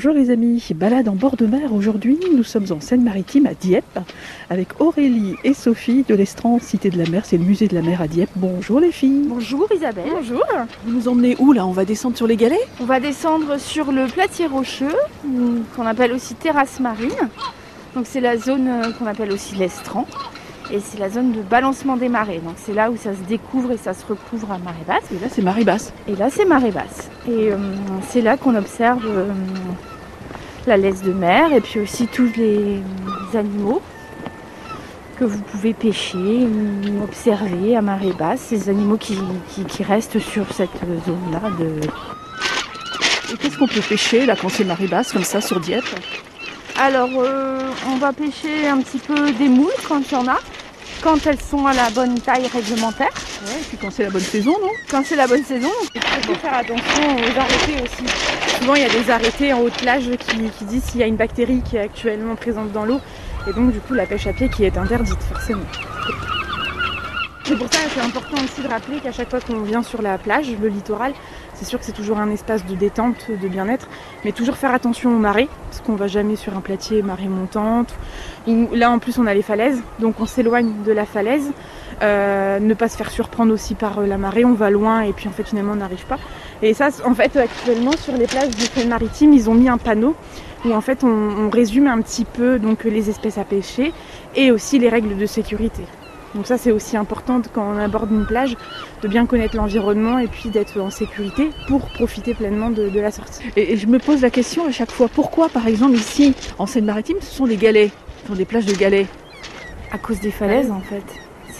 Bonjour les amis, balade en bord de mer aujourd'hui. Nous sommes en Seine-Maritime à Dieppe avec Aurélie et Sophie de l'Estran Cité de la Mer. C'est le musée de la mer à Dieppe. Bonjour les filles. Bonjour Isabelle. Bonjour. Vous nous emmenez où là? On va descendre sur les galets? On va descendre sur le platier rocheux, qu'on appelle aussi terrasse marine. Donc c'est la zone euh, qu'on appelle aussi l'Estran. Et c'est la zone de balancement des marées. Donc c'est là où ça se découvre et ça se recouvre à marée basse. Et là c'est marée basse. Et là c'est marée basse. Et euh, c'est là qu'on observe euh, la laisse de mer et puis aussi tous les animaux que vous pouvez pêcher, ou observer à marée basse, ces animaux qui, qui- qui restent sur cette zone-là. De... Et qu'est-ce qu'on peut pêcher là quand c'est marée basse comme ça sur Dieppe Alors, euh, on va pêcher un petit peu des moules quand il y en a, quand elles sont à la bonne taille réglementaire. Ouais, et puis quand c'est la bonne saison, non? Quand c'est la bonne saison, il faut faire attention aux arrêtés aussi. Souvent, il y a des arrêtés en haute plage qui, qui disent s'il y a une bactérie qui est actuellement présente dans l'eau. Et donc, du coup, la pêche à pied qui est interdite, forcément. C'est pour ça que c'est important aussi de rappeler qu'à chaque fois qu'on vient sur la plage, le littoral, c'est sûr que c'est toujours un espace de détente, de bien-être, mais toujours faire attention aux marées, parce qu'on va jamais sur un platier marée montante. Là en plus on a les falaises, donc on s'éloigne de la falaise. Euh, ne pas se faire surprendre aussi par euh, la marée, on va loin et puis en fait finalement on n'arrive pas. Et ça, en fait, actuellement sur les plages du Seine-Maritime, ils ont mis un panneau où en fait on, on résume un petit peu donc les espèces à pêcher et aussi les règles de sécurité. Donc ça c'est aussi important quand on aborde une plage de bien connaître l'environnement et puis d'être en sécurité pour profiter pleinement de, de la sortie. et, et je me pose la question à chaque fois, pourquoi par exemple ici en Seine-Maritime ce sont des galets Ce sont des plages de galets À cause des falaises en fait.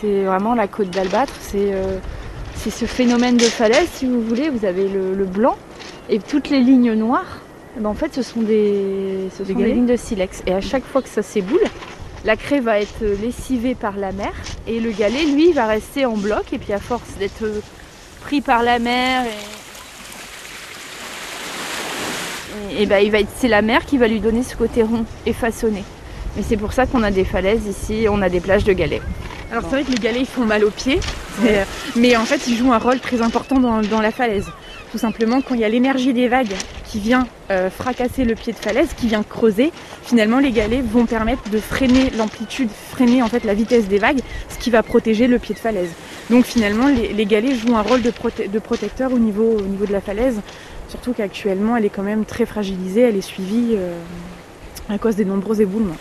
C'est vraiment la côte d'Albâtre, c'est euh, c'est ce phénomène de falaise si vous voulez. Vous avez le, le blanc et toutes les lignes noires. eh ben, en fait ce sont des, ce Des sont des lignes de silex. Et à chaque fois que ça s'éboule, la craie va être lessivée par la mer et le galet lui va rester en bloc et puis à force d'être pris par la mer et, et, être- c'est la mer qui va lui donner ce côté rond et façonné. Et c'est pour ça qu'on a des falaises ici, on a des plages de galets. Alors c'est vrai que les galets font mal aux pieds, mais en fait ils jouent un rôle très important dans la falaise. Tout simplement quand il y a l'énergie des vagues qui vient euh, fracasser le pied de falaise, qui vient creuser, finalement les galets vont permettre de freiner l'amplitude, freiner en fait la vitesse des vagues, ce qui va protéger le pied de falaise. Donc finalement les, galets jouent un rôle de, prote- de protecteur au niveau, au niveau de la falaise, surtout qu'actuellement elle est quand même très fragilisée, elle est suivie euh, à cause des nombreux éboulements.